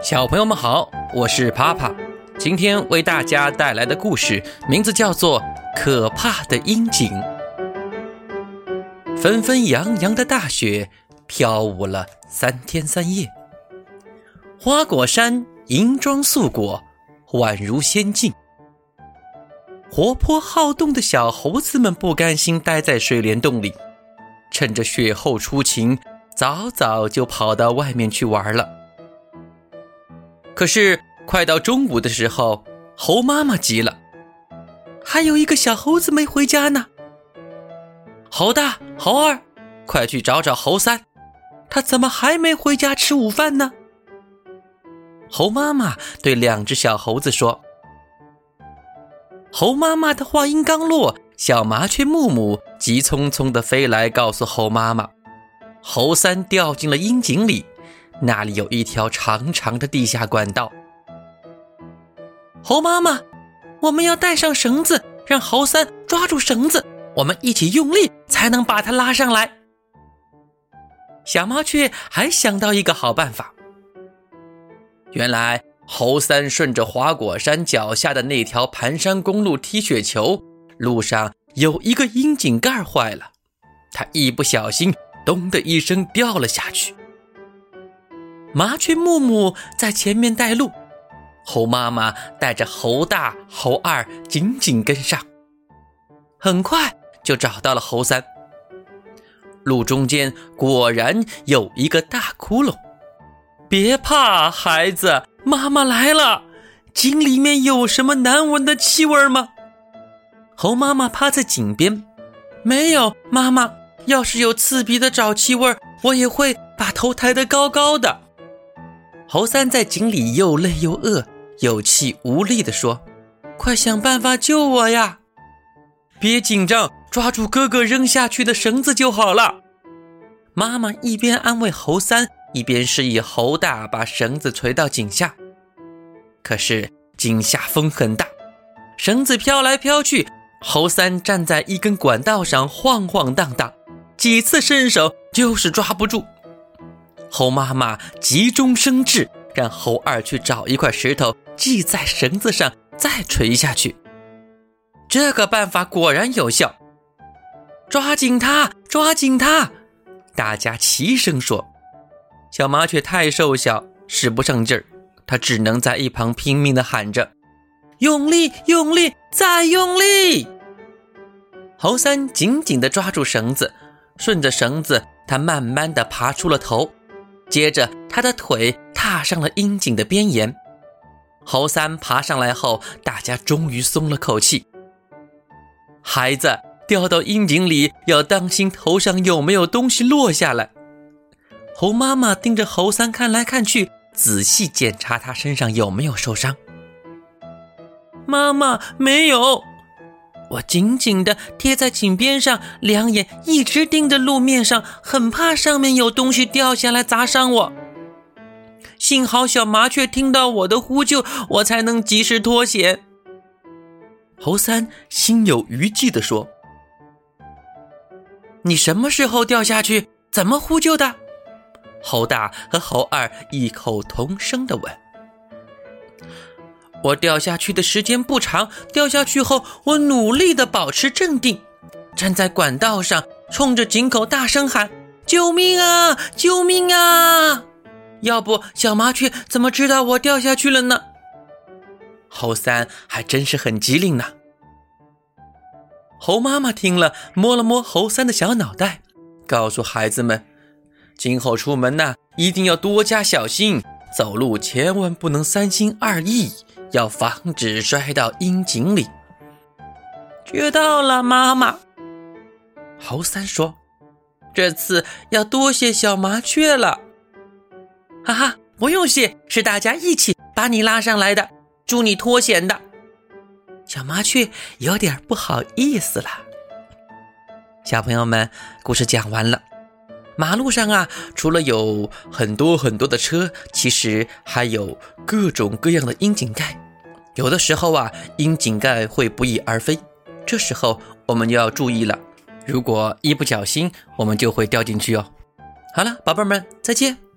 小朋友们好，我是帕帕，今天为大家带来的故事名字叫做《可怕的樱井》。纷纷扬扬的大雪飘舞了三天三夜，花果山银装素裹，宛如仙境。活泼好动的小猴子们不甘心待在水帘洞里，趁着雪后出勤，早早就跑到外面去玩了。可是快到中午的时候，猴妈妈急了，还有一个小猴子没回家呢。猴大、猴二，快去找找猴三，他怎么还没回家吃午饭呢？猴妈妈对两只小猴子说。猴妈妈的话音刚落，小麻雀木木急匆匆地飞来，告诉猴妈妈：猴三掉进了阴井里，那里有一条长长的地下管道。猴妈妈，我们要带上绳子，让猴三抓住绳子，我们一起用力，才能把它拉上来。小麻雀还想到一个好办法，原来。猴三顺着花果山脚下的那条盘山公路踢雪球，路上有一个窨井盖坏了，他一不小心，咚的一声掉了下去。麻雀木木在前面带路，猴妈妈带着猴大、猴二紧紧跟上，很快就找到了猴三。路中间果然有一个大窟窿，别怕，孩子。妈妈来了，井里面有什么难闻的气味吗？猴妈妈趴在井边，没有。妈妈，要是有刺鼻的沼气味，我也会把头抬得高高的。猴三在井里又累又饿，有气无力地说：“快想办法救我呀！别紧张，抓住哥哥扔下去的绳子就好了。”妈妈一边安慰猴三。一边示意猴大把绳子垂到井下，可是井下风很大，绳子飘来飘去，猴三站在一根管道上晃晃荡荡，几次伸手就是抓不住。猴妈妈急中生智，让猴二去找一块石头系在绳子上，再垂下去。这个办法果然有效，抓紧它，抓紧它！大家齐声说。小麻雀太瘦小，使不上劲儿，它只能在一旁拼命地喊着：“用力，用力，再用力！”猴三紧紧地抓住绳子，顺着绳子，他慢慢地爬出了头，接着他的腿踏上了阴井的边沿。猴三爬上来后，大家终于松了口气。孩子掉到阴井里，要当心头上有没有东西落下来。猴妈妈盯着猴三看来看去，仔细检查他身上有没有受伤。妈妈没有，我紧紧地贴在井边上，两眼一直盯着路面上，很怕上面有东西掉下来砸伤我。幸好小麻雀听到我的呼救，我才能及时脱险。猴三心有余悸地说：“你什么时候掉下去？怎么呼救的？”猴大和猴二异口同声地问：“我掉下去的时间不长，掉下去后，我努力地保持镇定，站在管道上，冲着井口大声喊：‘救命啊！救命啊！’要不小麻雀怎么知道我掉下去了呢？”猴三还真是很机灵呢。猴妈妈听了，摸了摸猴三的小脑袋，告诉孩子们。今后出门呐，一定要多加小心，走路千万不能三心二意，要防止摔到阴井里。知道了，妈妈。猴三说：“这次要多谢小麻雀了。”哈哈，不用谢，是大家一起把你拉上来的，祝你脱险的。小麻雀有点不好意思了。小朋友们，故事讲完了。马路上啊，除了有很多很多的车，其实还有各种各样的窨井盖。有的时候啊，窨井盖会不翼而飞，这时候我们就要注意了。如果一不小心，我们就会掉进去哦。好了，宝贝们，再见。